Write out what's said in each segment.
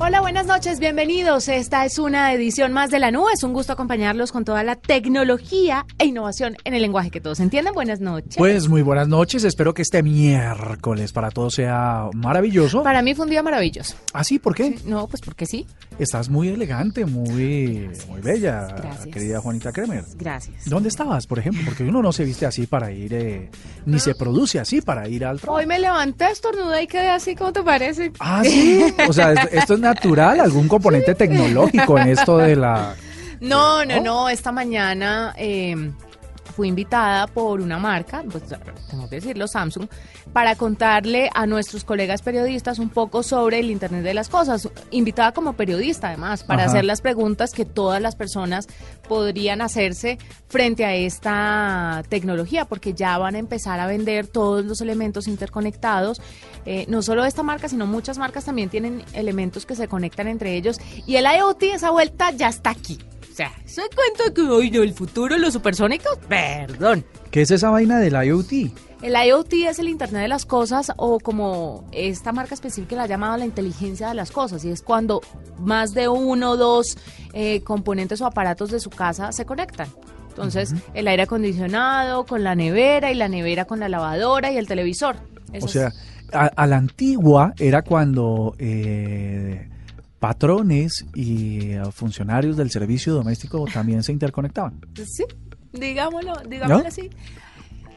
Hola, buenas noches, bienvenidos. Esta es una edición más de la nube. Es un gusto acompañarlos con toda la tecnología e innovación en el lenguaje que todos entienden. Buenas noches. Pues muy buenas noches. Espero que este miércoles para todos sea maravilloso. Para mí fue un día maravilloso. ¿Ah, sí? ¿Por qué? No, pues porque sí. Estás muy elegante, muy, muy bella, querida Juanita Kremer. Gracias. ¿Dónde estabas, por ejemplo? Porque uno no se viste así para ir, eh, ni se produce así para ir al trabajo. Hoy me levanté, estornudé y quedé así, ¿cómo te parece? Ah, sí. O sea, esto es natural, algún componente tecnológico en esto de la... No, no, no, esta mañana eh, fui invitada por una marca, pues tengo que decirlo, Samsung, para contarle a nuestros colegas periodistas un poco sobre el Internet de las Cosas. Invitada como periodista, además, para Ajá. hacer las preguntas que todas las personas podrían hacerse frente a esta tecnología, porque ya van a empezar a vender todos los elementos interconectados. Eh, no solo esta marca, sino muchas marcas también tienen elementos que se conectan entre ellos. Y el IoT, esa vuelta ya está aquí. O sea, ¿se cuenta que hoy del futuro los supersónicos? Perdón. ¿Qué es esa vaina del IoT? El IoT es el Internet de las Cosas o como esta marca específica la ha llamado la inteligencia de las cosas y es cuando más de uno o dos eh, componentes o aparatos de su casa se conectan. Entonces, el aire acondicionado con la nevera y la nevera con la lavadora y el televisor. Eso O sea, a, a la antigua era cuando eh, patrones y eh, funcionarios del servicio doméstico también se interconectaban. Sí, digámoslo, digámoslo ¿No? así.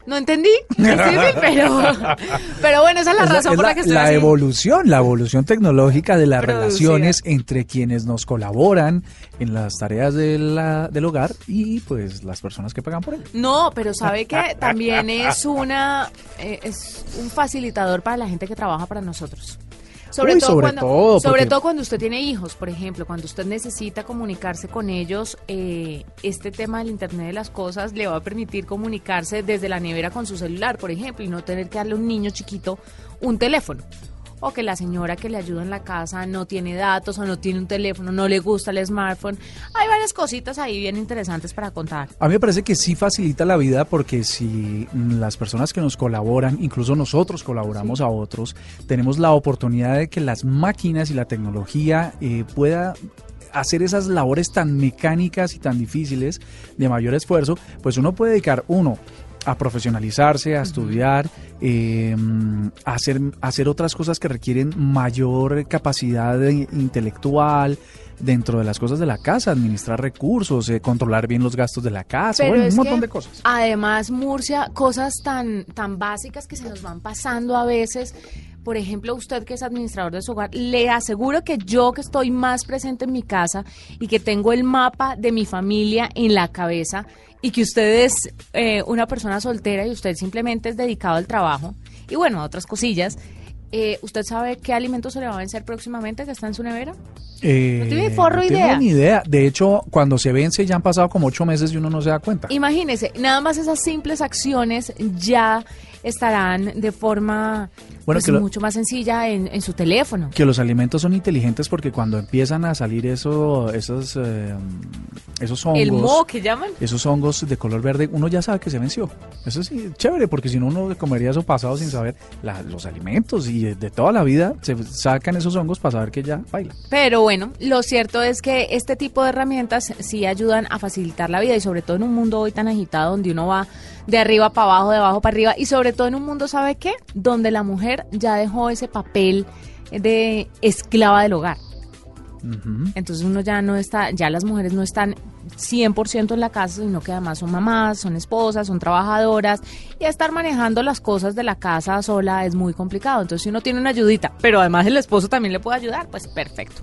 No entendí, pero, pero bueno, esa es la Es razón es por la que estoy la así. evolución, la evolución tecnológica de las Producida. relaciones entre quienes nos colaboran en las tareas de la- del hogar y pues las personas que pagan por ello. No, pero sabe que también es una eh, es un facilitador para la gente que trabaja para nosotros. Sobre Uy, todo sobre cuando todo, sobre todo cuando usted tiene hijos, por ejemplo, cuando usted necesita comunicarse con ellos, eh, este tema del internet de las cosas le va a permitir comunicarse desde la nevera con su celular, por ejemplo, y no tener que darle a un niño chiquito un teléfono. O que la señora que le ayuda en la casa no tiene datos o no tiene un teléfono, no le gusta el smartphone. Hay varias cositas ahí bien interesantes para contar. A mí me parece que sí facilita la vida porque si las personas que nos colaboran, incluso nosotros colaboramos a otros, tenemos la oportunidad de que las máquinas y la tecnología eh, pueda hacer esas labores tan mecánicas y tan difíciles de mayor esfuerzo, pues uno puede dedicar uno a profesionalizarse, a estudiar, eh, hacer, hacer otras cosas que requieren mayor capacidad de- intelectual dentro de las cosas de la casa, administrar recursos, eh, controlar bien los gastos de la casa, bueno, un montón de cosas. Además, Murcia, cosas tan, tan básicas que se nos van pasando a veces. Por ejemplo, usted que es administrador de su hogar, le aseguro que yo que estoy más presente en mi casa y que tengo el mapa de mi familia en la cabeza y que usted es eh, una persona soltera y usted simplemente es dedicado al trabajo y bueno, a otras cosillas. eh, ¿Usted sabe qué alimento se le va a vencer próximamente que está en su nevera? Eh, no tiene forro no idea. tengo ni idea. De hecho, cuando se vence ya han pasado como ocho meses y uno no se da cuenta. Imagínese, nada más esas simples acciones ya estarán de forma Bueno, pues, lo- mucho más sencilla en, en su teléfono. Que los alimentos son inteligentes porque cuando empiezan a salir eso, esos, eh, esos hongos, El moho que llaman. esos hongos de color verde, uno ya sabe que se venció. Eso sí, chévere, porque si no uno comería eso pasado sin saber la- los alimentos y de, de toda la vida se sacan esos hongos para saber que ya baila. Pero bueno, lo cierto es que este tipo de herramientas sí ayudan a facilitar la vida y sobre todo en un mundo hoy tan agitado donde uno va de arriba para abajo, de abajo para arriba y sobre todo en un mundo, ¿sabe qué? Donde la mujer ya dejó ese papel de esclava del hogar. Entonces uno ya no está, ya las mujeres no están 100% en la casa, sino que además son mamás, son esposas, son trabajadoras y estar manejando las cosas de la casa sola es muy complicado. Entonces, si uno tiene una ayudita, pero además el esposo también le puede ayudar, pues perfecto.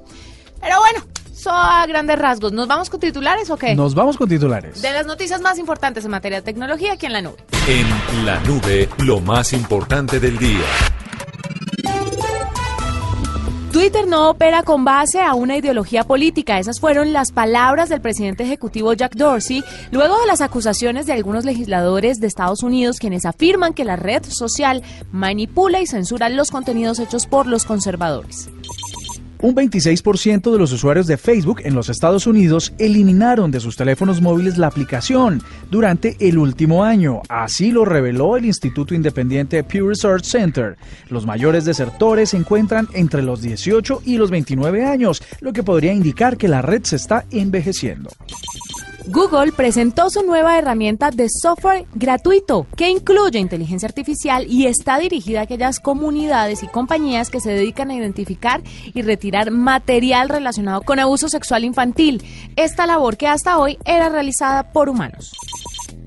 Pero bueno, eso a grandes rasgos. ¿Nos vamos con titulares o qué? Nos vamos con titulares. De las noticias más importantes en materia de tecnología aquí en la nube. En la nube, lo más importante del día. Twitter no opera con base a una ideología política. Esas fueron las palabras del presidente ejecutivo Jack Dorsey luego de las acusaciones de algunos legisladores de Estados Unidos quienes afirman que la red social manipula y censura los contenidos hechos por los conservadores. Un 26% de los usuarios de Facebook en los Estados Unidos eliminaron de sus teléfonos móviles la aplicación durante el último año. Así lo reveló el Instituto Independiente Pew Research Center. Los mayores desertores se encuentran entre los 18 y los 29 años, lo que podría indicar que la red se está envejeciendo. Google presentó su nueva herramienta de software gratuito que incluye inteligencia artificial y está dirigida a aquellas comunidades y compañías que se dedican a identificar y retirar material relacionado con abuso sexual infantil. Esta labor que hasta hoy era realizada por humanos.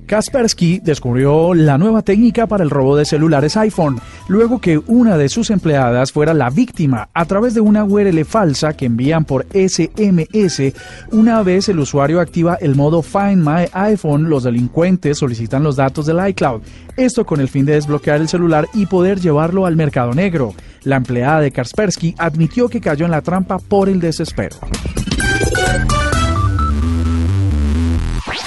Kaspersky descubrió la nueva técnica para el robo de celulares iPhone, luego que una de sus empleadas fuera la víctima a través de una URL falsa que envían por SMS. Una vez el usuario activa el modo Find My iPhone, los delincuentes solicitan los datos del iCloud, esto con el fin de desbloquear el celular y poder llevarlo al mercado negro. La empleada de Kaspersky admitió que cayó en la trampa por el desespero.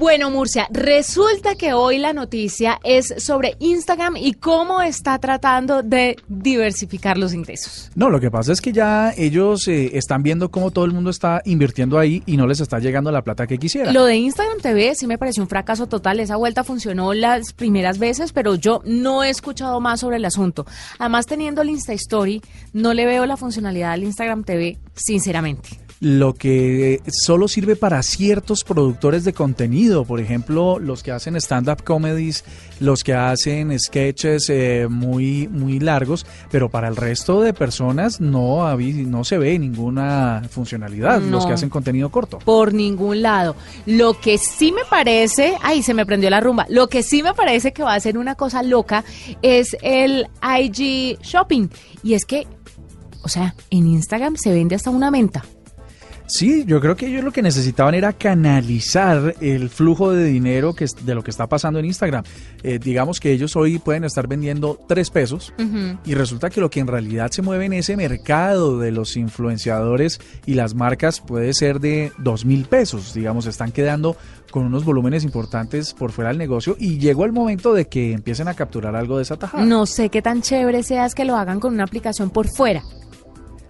Bueno, Murcia, resulta que hoy la noticia es sobre Instagram y cómo está tratando de diversificar los ingresos. No, lo que pasa es que ya ellos eh, están viendo cómo todo el mundo está invirtiendo ahí y no les está llegando la plata que quisiera. Lo de Instagram TV sí me pareció un fracaso total. Esa vuelta funcionó las primeras veces, pero yo no he escuchado más sobre el asunto. Además, teniendo el Insta Story, no le veo la funcionalidad al Instagram TV, sinceramente lo que solo sirve para ciertos productores de contenido, por ejemplo, los que hacen stand-up comedies, los que hacen sketches eh, muy, muy largos, pero para el resto de personas no, no se ve ninguna funcionalidad, los que hacen contenido corto. Por ningún lado. Lo que sí me parece, ay, se me prendió la rumba, lo que sí me parece que va a ser una cosa loca es el IG Shopping. Y es que, o sea, en Instagram se vende hasta una venta. Sí, yo creo que ellos lo que necesitaban era canalizar el flujo de dinero que de lo que está pasando en Instagram. Eh, digamos que ellos hoy pueden estar vendiendo tres pesos y resulta que lo que en realidad se mueve en ese mercado de los influenciadores y las marcas puede ser de dos mil pesos. Digamos, están quedando con unos volúmenes importantes por fuera del negocio y llegó el momento de que empiecen a capturar algo de esa tajada. No sé qué tan chévere sea que lo hagan con una aplicación por fuera.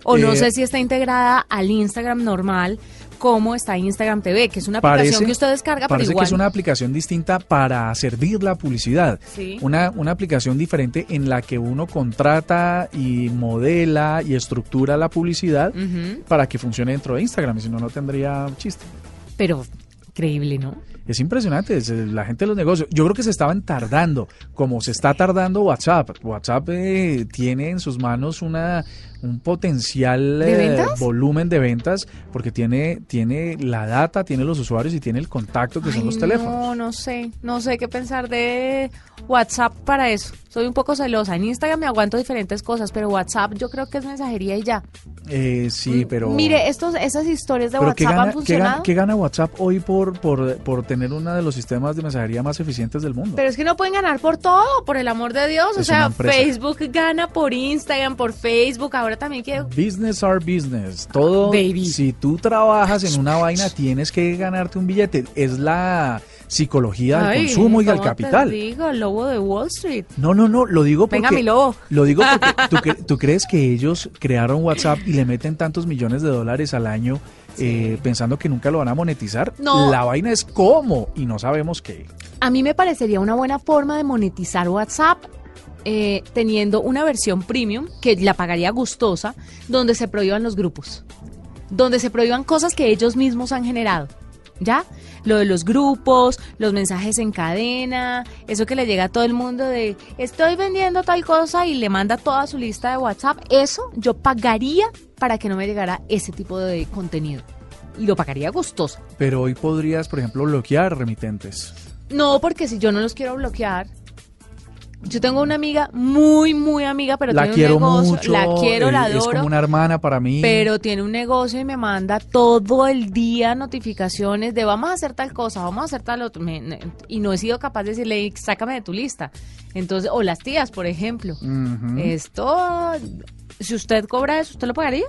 O no eh, sé si está integrada al Instagram normal como está Instagram TV, que es una aplicación que usted descarga, parece pero igual... que es una aplicación distinta para servir la publicidad. Una, una aplicación diferente en la que uno contrata y modela y estructura la publicidad para que funcione dentro de Instagram, si no, no tendría chiste. Pero increíble, ¿no? Es impresionante, es, la gente de los negocios. Yo creo que se estaban tardando, como se está tardando WhatsApp. WhatsApp eh, tiene en sus manos una un potencial eh, volumen de ventas porque tiene tiene la data, tiene los usuarios y tiene el contacto que son los teléfonos. No, no sé, no sé qué pensar de WhatsApp para eso. Soy un poco celosa. En Instagram me aguanto diferentes cosas, pero WhatsApp yo creo que es mensajería y ya. sí, pero mire, estos esas historias de WhatsApp han funcionado. ¿qué gana, WhatsApp hoy por, por por tener uno de los sistemas de mensajería más eficientes del mundo. Pero es que no pueden ganar por todo, por el amor de Dios. o sea, Facebook gana por Instagram, por Facebook, ahora también quiero... Business are business. Todo, si tú trabajas en una vaina, tienes que ganarte un billete. Es la psicología del consumo y del capital. Te digo, lobo de Wall Street. No, no, no, lo digo porque... Venga, mi lobo. Lo digo porque ¿tú, crees que ellos crearon WhatsApp y le meten tantos millones de dólares al año eh, pensando que nunca lo van a monetizar? No. La vaina es cómo y no sabemos qué. A mí me parecería una buena forma de monetizar WhatsApp eh, teniendo una versión premium que la pagaría gustosa, donde se prohíban los grupos, donde se prohíban cosas que ellos mismos han generado. ¿Ya? Lo de los grupos, los mensajes en cadena, eso que le llega a todo el mundo de estoy vendiendo tal cosa y le manda toda su lista de WhatsApp, eso yo pagaría para que no me llegara ese tipo de contenido. Y lo pagaría gustoso. Pero hoy podrías, por ejemplo, bloquear remitentes. No, porque si yo no los quiero bloquear, yo tengo una amiga muy, muy amiga, pero la tiene quiero un negocio. mucho. la quiero, la eh, Es adoro. como una hermana para mí. Pero tiene un negocio y me manda todo el día notificaciones de vamos a hacer tal cosa, vamos a hacer tal otro. Me- y no he sido capaz de decirle, "Ey, sácame de tu lista. Entonces, o las tías, por ejemplo. Esto, si usted cobra eso, ¿usted lo pagaría?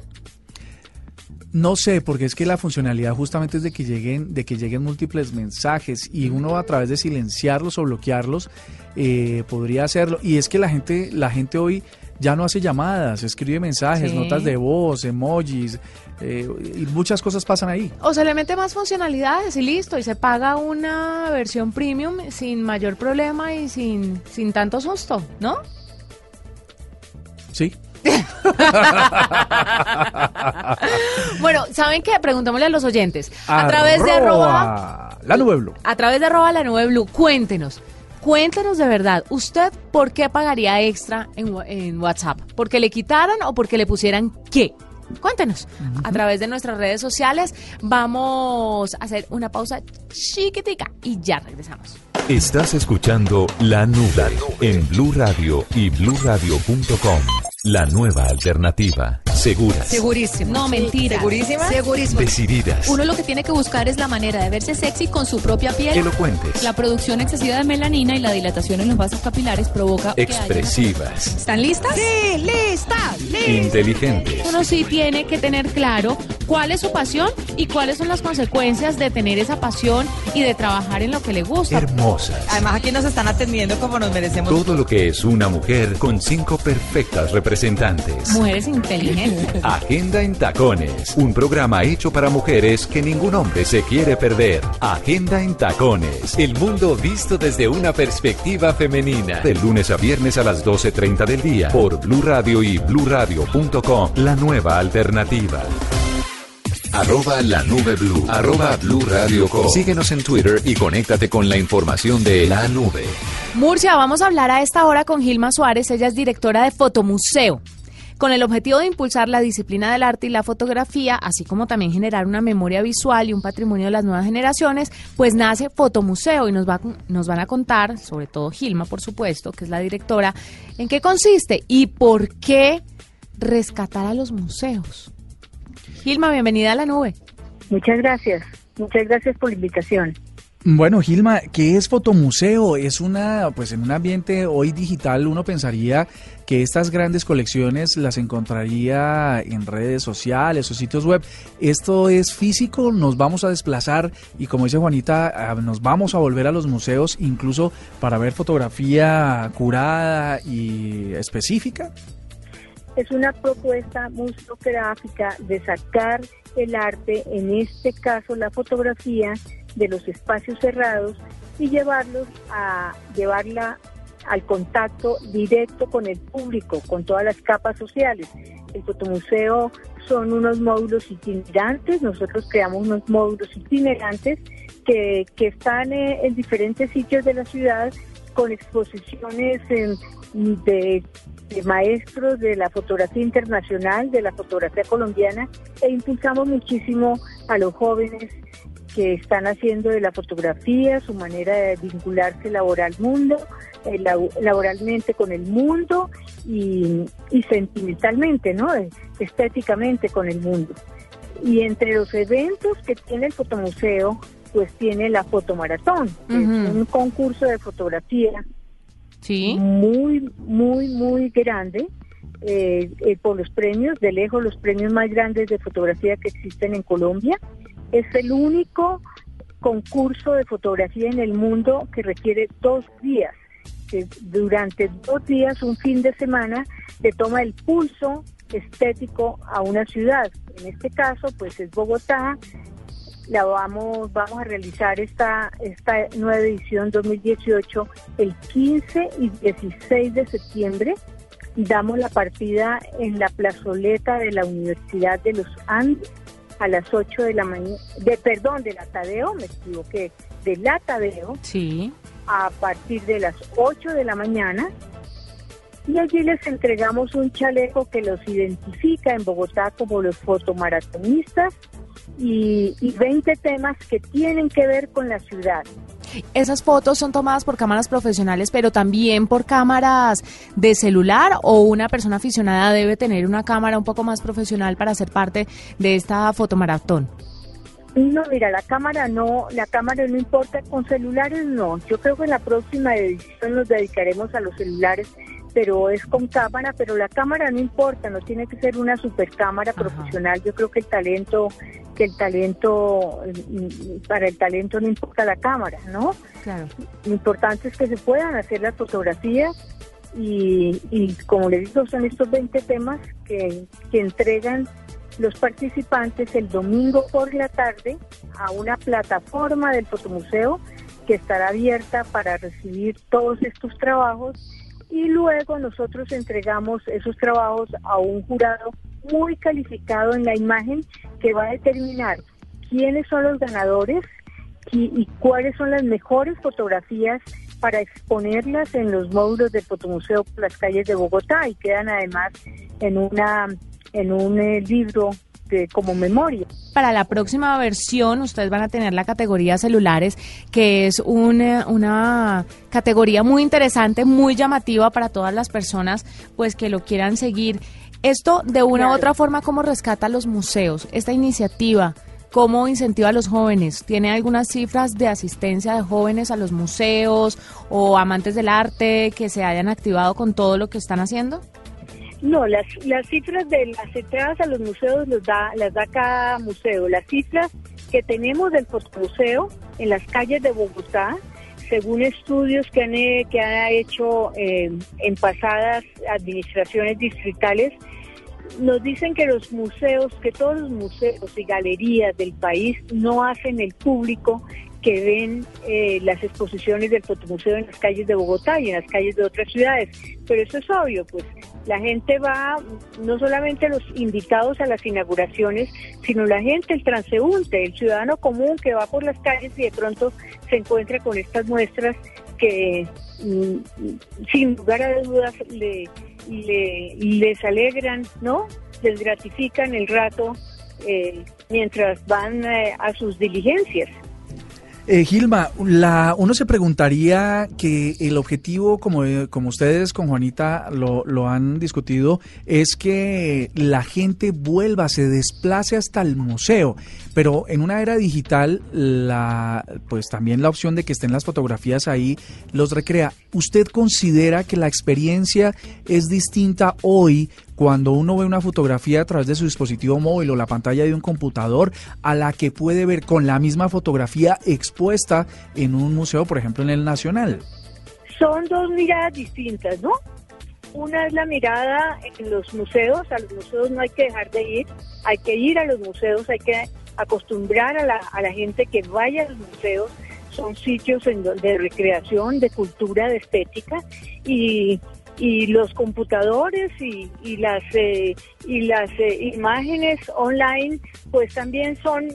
No sé, porque es que la funcionalidad justamente es de que lleguen, de que lleguen múltiples mensajes y uno a través de silenciarlos o bloquearlos eh, podría hacerlo. Y es que la gente, la gente hoy ya no hace llamadas, escribe mensajes, Sí. notas de voz, emojis, eh, y muchas cosas pasan ahí. O se le mete más funcionalidades y listo, y se paga una versión premium sin mayor problema y sin, sin tanto susto, ¿no? Sí. Bueno, ¿saben qué? Preguntémosle a los oyentes. A través de arroba, la nube blue. a través de arroba la nube blue, cuéntenos. Cuéntenos de verdad, ¿usted por qué pagaría extra en, WhatsApp? ¿Porque le quitaran o porque le pusieran qué? Cuéntenos. A través de nuestras redes sociales vamos a hacer una pausa chiquitica y ya regresamos. Estás escuchando La Nube en Blue Radio y bluradio.com. La nueva alternativa. Seguras, Segurísimo. No, mentira. ¿Segurísima? Segurísimo. decididas, Uno lo que tiene que buscar es la manera de verse sexy con su propia piel. elocuentes, La producción excesiva de melanina y la dilatación en los vasos capilares provoca que haya una- expresivas, ¿Están listas? Sí, listas, listas. inteligentes. Uno sí tiene que tener claro cuál es su pasión y cuáles son las consecuencias de tener esa pasión y de trabajar en lo que le gusta. hermosas. Además aquí nos están atendiendo como nos merecemos. Todo lo que es una mujer con cinco perfectas representantes. Mujeres inteligentes. Agenda en Tacones, un programa hecho para mujeres que ningún hombre se quiere perder. Agenda en Tacones, el mundo visto desde una perspectiva femenina. De lunes a viernes a las 12.30 del día por Blue Radio y bluradio.com, la nueva alternativa. Arroba la nube blue. Arroba blue radio com. Síguenos en Twitter y conéctate con la información de la nube. Murcia, vamos a hablar a esta hora con Gilma Suárez, ella es directora de Fotomuseo. Con el objetivo de impulsar la disciplina del arte y la fotografía, así como también generar una memoria visual y un patrimonio de las nuevas generaciones, pues nace Fotomuseo y nos, va, nos van a contar, sobre todo Gilma, por supuesto, que es la directora, en qué consiste y por qué rescatar a los museos. Gilma, bienvenida a la nube. Muchas gracias. Muchas gracias por la invitación. Bueno, Gilma, ¿qué es fotomuseo? Es una, pues en un ambiente hoy digital uno pensaría que estas grandes colecciones las encontraría en redes sociales o sitios web. Esto es físico, nos vamos a desplazar y como dice Juanita, ah, nos vamos a volver a los museos incluso para ver fotografía curada y específica. Es una propuesta museográfica de sacar el arte, en este caso la fotografía, de los espacios cerrados y llevarlos a llevarla al contacto directo con el público, con todas las capas sociales. El fotomuseo son unos módulos itinerantes, nosotros creamos unos módulos itinerantes que, que están eh, en diferentes sitios de la ciudad con exposiciones de, maestros de la fotografía internacional, de la fotografía colombiana, e impulsamos muchísimo a los jóvenes que están haciendo de la fotografía su manera de vincularse laboral mundo, eh, laboralmente con el mundo y, y sentimentalmente, ¿no? Eh, estéticamente con el mundo. Y entre los eventos que tiene el fotomuseo, pues tiene la fotomaratón, que es un concurso de fotografía Sí. muy, muy, muy grande eh, eh, por los premios, de lejos los premios más grandes de fotografía que existen en Colombia. Es el único concurso de fotografía en el mundo que requiere dos días. que durante dos días, un fin de semana, le toma el pulso estético a una ciudad. En este caso, pues es Bogotá, la vamos vamos a realizar esta esta nueva edición 2018 el 15 y 16 de septiembre. Damos la partida en la plazoleta de la Universidad de los Andes a las 8 de la mañana, de, perdón, de la Tadeo, me equivoqué, de la Tadeo Sí. a partir de las 8 de la mañana. Y allí les entregamos un chaleco que los identifica en Bogotá como los fotomaratonistas y, y 20 temas que tienen que ver con la ciudad. Esas fotos son tomadas por cámaras profesionales, pero también por cámaras de celular o una persona aficionada debe tener una cámara un poco más profesional para ser parte de esta fotomaratón. No, mira, la cámara no, la cámara no importa, con celulares no. Yo creo que en la próxima edición nos dedicaremos a los celulares, pero es con cámara, pero la cámara no importa, no tiene que ser una super cámara Ajá. profesional. Yo creo que el talento, que el talento, mm, para el talento no importa la cámara, ¿no? Claro. Lo importante es que se puedan hacer las fotografías y, y como les digo, son estos 20 temas que, que entregan los participantes el domingo por la tarde a una plataforma del fotomuseo que estará abierta para recibir todos estos trabajos y luego nosotros entregamos esos trabajos a un jurado muy calificado en la imagen que va a determinar quiénes son los ganadores y, cuáles son las mejores fotografías para exponerlas en los módulos del fotomuseo las calles de Bogotá. Y quedan además en una en un eh, libro de, como memoria. Para la próxima versión, ustedes van a tener la categoría celulares, que es una, una categoría muy interesante, muy llamativa para todas las personas pues que lo quieran seguir. Esto, de una u otra forma, ¿cómo rescata a los museos? Esta iniciativa, ¿cómo incentiva a los jóvenes? ¿Tiene algunas cifras de asistencia de jóvenes a los museos o amantes del arte que se hayan activado con todo lo que están haciendo? No, las, las cifras de las entradas a los museos los da, las da cada museo. Las cifras que tenemos del fotomuseo en las calles de Bogotá, según estudios que han, que ha hecho eh, en pasadas administraciones distritales, nos dicen que los museos, que todos los museos y galerías del país no hacen el público que ven eh, las exposiciones del fotomuseo en las calles de Bogotá y en las calles de otras ciudades. Pero eso es obvio, pues la gente va, no solamente los invitados a las inauguraciones, sino la gente, el transeúnte, el ciudadano común que va por las calles y de pronto se encuentra con estas muestras que mm, sin lugar a dudas le, le- les alegran, ¿no? Les gratifican el rato eh, mientras van eh, a sus diligencias. Eh, Gilma, la, uno se preguntaría que el objetivo, como, eh, como ustedes con Juanita lo, lo han discutido, es que la gente vuelva, se desplace hasta el museo. Pero en una era digital, la, pues también la opción de que estén las fotografías ahí los recrea. ¿Usted considera que la experiencia es distinta hoy cuando uno ve una fotografía a través de su dispositivo móvil o la pantalla de un computador a la que puede ver con la misma fotografía expuesta en un museo, por ejemplo, en el Nacional? Son dos miradas distintas, ¿no? Una es la mirada en los museos, a los museos no hay que dejar de ir, hay que ir a los museos, hay que acostumbrar a la, a la gente que vaya a los museos, son sitios de recreación, de cultura, de estética y, y los computadores y, y las eh, y las eh, imágenes online pues también son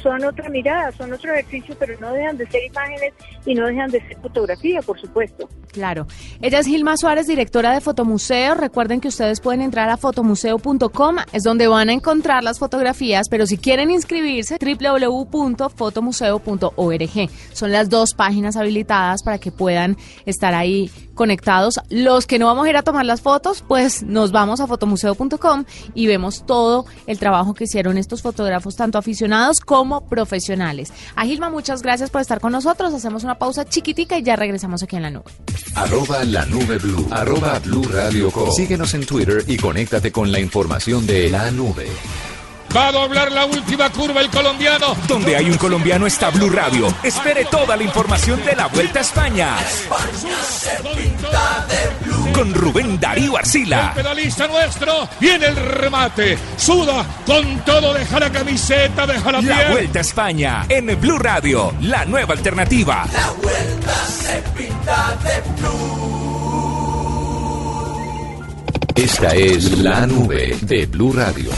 son otra mirada, son otro ejercicio, pero no dejan de ser imágenes y no dejan de ser fotografía, por supuesto. Claro. Ella es Gilma Suárez, directora de Fotomuseo. Recuerden que ustedes pueden entrar a fotomuseo.com, es donde van a encontrar las fotografías, pero si quieren inscribirse, www.fotomuseo.org. Son las dos páginas habilitadas para que puedan estar ahí conectados. Los que no vamos a ir a tomar las fotos, pues nos vamos a fotomuseo.com y vemos todo el trabajo que hicieron estos fotógrafos, tanto aficionados como profesionales. A Gilma, muchas gracias por estar con nosotros. Hacemos una pausa chiquitica y ya regresamos aquí en la nube. Arroba la nube blue. Arroba blue radio. Síguenos en Twitter y conéctate con la información de la nube. Va a doblar la última curva el colombiano. Donde hay un colombiano está Blue Radio. Espere toda la información de la Vuelta a España. Con Rubén Darío Arcila. Pedalista nuestro. Viene el remate. Suda con todo. Deja la camiseta. Deja la La piel. Vuelta a España en Blue Radio, la nueva alternativa. Esta es la nube de Blue Radio.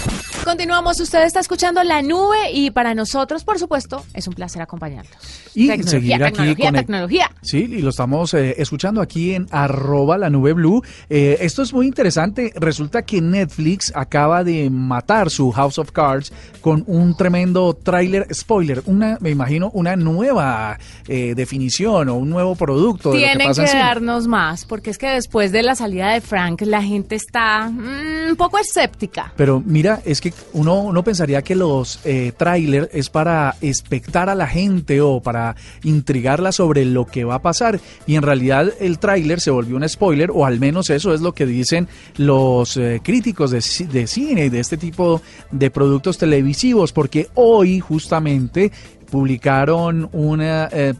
Continuamos, usted está escuchando La Nube y para nosotros, por supuesto, es un placer acompañarlos. Y tecnología, seguir aquí tecnología, con el- tecnología. Sí, y lo estamos eh, escuchando aquí en arroba la nube blue. Eh, esto es muy interesante. Resulta que Netflix acaba de matar su House of Cards con un tremendo tráiler spoiler. Una, me imagino, una nueva eh, definición o un nuevo producto de lo que Tienen pasa que, darnos más, porque es que después de la salida de Frank, la gente está mm, un poco escéptica. Pero mira, es que uno, uno pensaría que los eh, trailers es para expectar a la gente o para intrigarla sobre lo que va a pasar. Y en realidad el tráiler se volvió un spoiler, o al menos eso es lo que dicen los eh, críticos de, de cine y de este tipo de productos televisivos, porque hoy justamente publicaron una eh,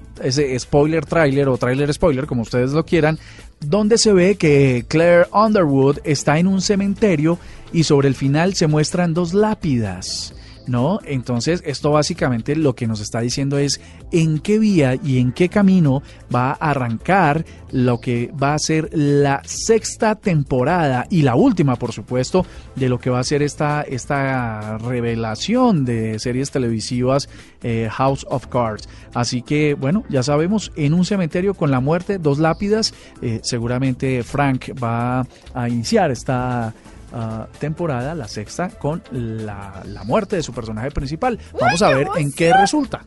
spoiler trailer o trailer spoiler como ustedes lo quieran donde se ve que Claire Underwood está en un cementerio y sobre el final se muestran dos lápidas. ¿No? Entonces, esto básicamente lo que nos está diciendo es en qué vía y en qué camino va a arrancar lo que va a ser la sexta temporada y la última, por supuesto, de lo que va a ser esta, esta revelación de series televisivas eh, House of Cards. Así que, bueno, ya sabemos, en un cementerio con la muerte, dos lápidas, eh, seguramente Frank va a iniciar esta ah, temporada, la sexta, con la, la muerte de su personaje principal. Vamos a ver en qué resulta.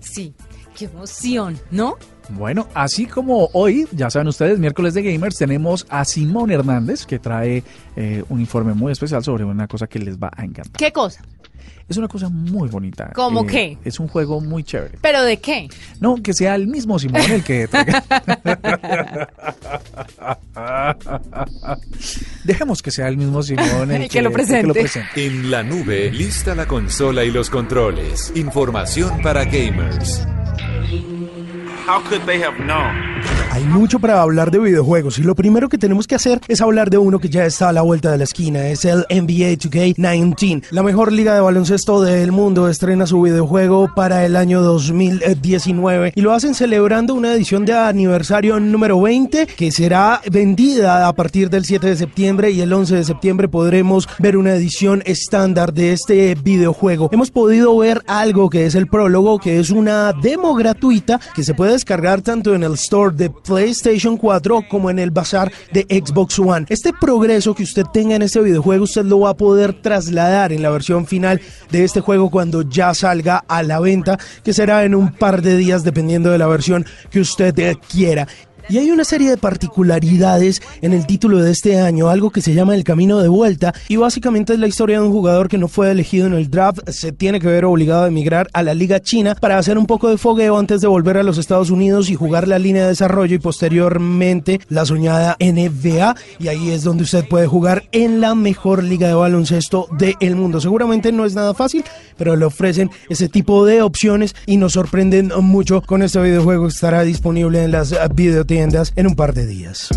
Sí, qué emoción, ¿no? Bueno, así como hoy, ya saben ustedes, miércoles de Gamers, tenemos a Simón Hernández que trae eh, un informe muy especial sobre una cosa que les va a encantar. ¿Qué cosa? Es una cosa muy bonita. Eh, ¿Cómo qué? Es un juego muy chévere. ¿Pero de qué? No, que sea el mismo Simón el que traiga. Dejemos que sea el mismo Simón el, El que lo presente. presente. En la nube, lista la consola y los controles. Información para gamers. How could they have known? Hay mucho para hablar de videojuegos y lo primero que tenemos que hacer es hablar de uno que ya está a la vuelta de la esquina, es el NBA 2K19. La mejor liga de baloncesto del mundo estrena su videojuego para el año 2019 y lo hacen celebrando una edición de aniversario número 20 que será vendida a partir del 7 de septiembre y el 11 de septiembre podremos ver una edición estándar de este videojuego. Hemos podido ver algo que es el prólogo, que es una demo gratuita que se puede descargar tanto en el store de PlayStation 4 como en el bazar de Xbox One. Este progreso que usted tenga en este videojuego, usted lo va a poder trasladar en la versión final de este juego cuando ya salga a la venta, que será en un par de días dependiendo de la versión que usted quiera. Y hay una serie de particularidades en el título de este año, algo que se llama El Camino de Vuelta, y básicamente es la historia de un jugador que no fue elegido en el draft, se tiene que ver obligado a emigrar a la Liga China para hacer un poco de fogueo antes de volver a los Estados Unidos y jugar la línea de desarrollo y posteriormente la soñada NBA, y ahí es donde usted puede jugar en la mejor liga de baloncesto del mundo. Seguramente no es nada fácil, pero le ofrecen ese tipo de opciones y nos sorprenden mucho con este videojuego que estará disponible en las eh, en un par de días.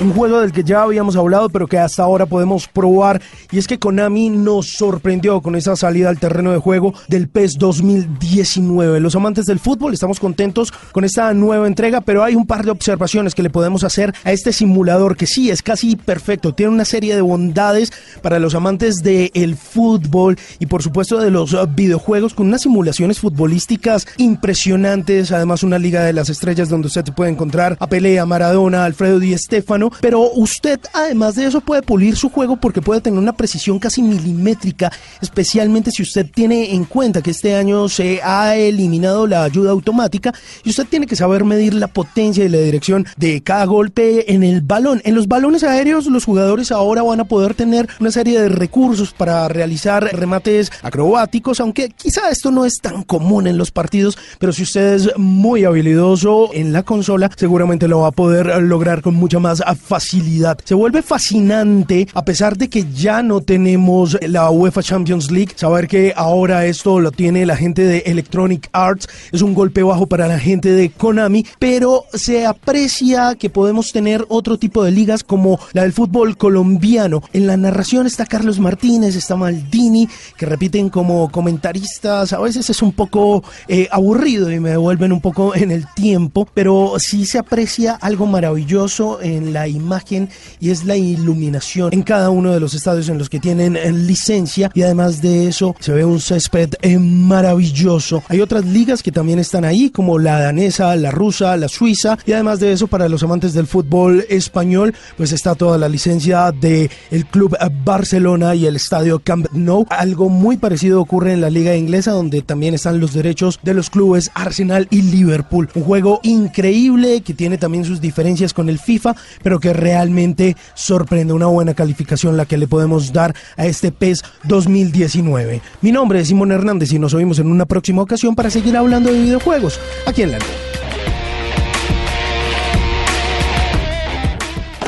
Un juego del que ya habíamos hablado, pero que hasta ahora podemos probar. Y es que Konami nos sorprendió con esa salida al terreno de juego del PES 2019. Los amantes del fútbol estamos contentos con esta nueva entrega, pero hay un par de observaciones que le podemos hacer a este simulador que sí es casi perfecto. Tiene una serie de bondades para los amantes del fútbol y, por supuesto, de los videojuegos con unas simulaciones futbolísticas impresionantes. Además, una liga de las estrellas donde usted puede encontrar a Pelé, a Maradona, a Alfredo Di Stéfano, pero usted además de eso puede pulir su juego porque puede tener una precisión casi milimétrica, especialmente si usted tiene en cuenta que este año se ha eliminado la ayuda automática y usted tiene que saber medir la potencia y la dirección de cada golpe en el balón. En los balones aéreos los jugadores ahora van a poder tener una serie de recursos para realizar remates acrobáticos, aunque quizá esto no es tan común en los partidos, pero si usted es muy habilidoso en la consola, seguramente lo va a poder lograr con mucha más facilidad. Se vuelve fascinante, a pesar de que ya no tenemos la UEFA Champions League, saber que ahora esto lo tiene la gente de Electronic Arts es un golpe bajo para la gente de Konami, pero se aprecia que podemos tener otro tipo de ligas como la del fútbol colombiano. En la narración está Carlos Martínez, está Maldini, que repiten como comentaristas, a veces es un poco eh, aburrido y me devuelven un poco en el tiempo, pero pero sí se aprecia algo maravilloso en la imagen y es la iluminación en cada uno de los estadios en los que tienen eh, licencia y además de eso se ve un césped eh, maravilloso. Hay otras ligas que también están ahí como la danesa, la rusa, la suiza y además de eso para los amantes del fútbol español pues está toda la licencia de club Barcelona y el estadio Camp Nou. Algo muy parecido ocurre en la liga inglesa donde también están los derechos de los clubes Arsenal y Liverpool. Un juego increíble que tiene también sus diferencias con el FIFA, pero que realmente sorprende una buena calificación la que le podemos dar a este PES 2019. Mi nombre es Simón Hernández y nos oímos en una próxima ocasión para seguir hablando de videojuegos aquí en la nube.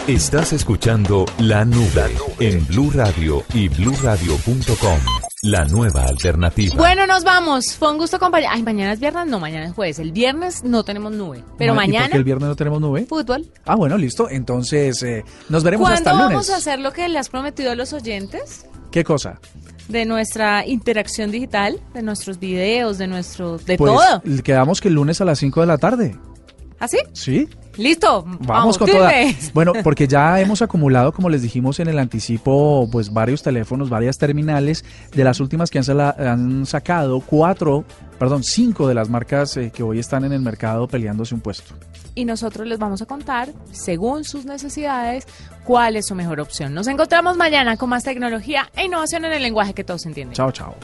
Estás escuchando La Nube en Blue Radio y bluradio.com. La nueva alternativa. Bueno, nos vamos. Fue un gusto acompañar. Ay, mañana es viernes, no, mañana es jueves. El viernes no tenemos nube. Pero ¿y por mañana, qué el viernes no tenemos nube? fútbol. Ah, bueno, listo. Entonces, eh, nos veremos ¿Cuándo hasta el lunes. vamos a hacer lo que le has prometido a los oyentes? ¿Qué cosa? De nuestra interacción digital, de nuestros videos, de nuestro. de pues todo. quedamos que el lunes a las 5 de la tarde. ¿Así? ¿Sí? Listo. Vamos, con toda. firmes. Bueno, porque ya hemos acumulado, como les dijimos en el anticipo, pues varios teléfonos, varias terminales. De las últimas que han, sala- han sacado, cuatro, perdón, cinco de las marcas eh, que hoy están en el mercado peleándose un puesto. Y nosotros les vamos a contar, según sus necesidades, cuál es su mejor opción. Nos encontramos mañana con más tecnología e innovación en el lenguaje que todos entienden. Chao, chao.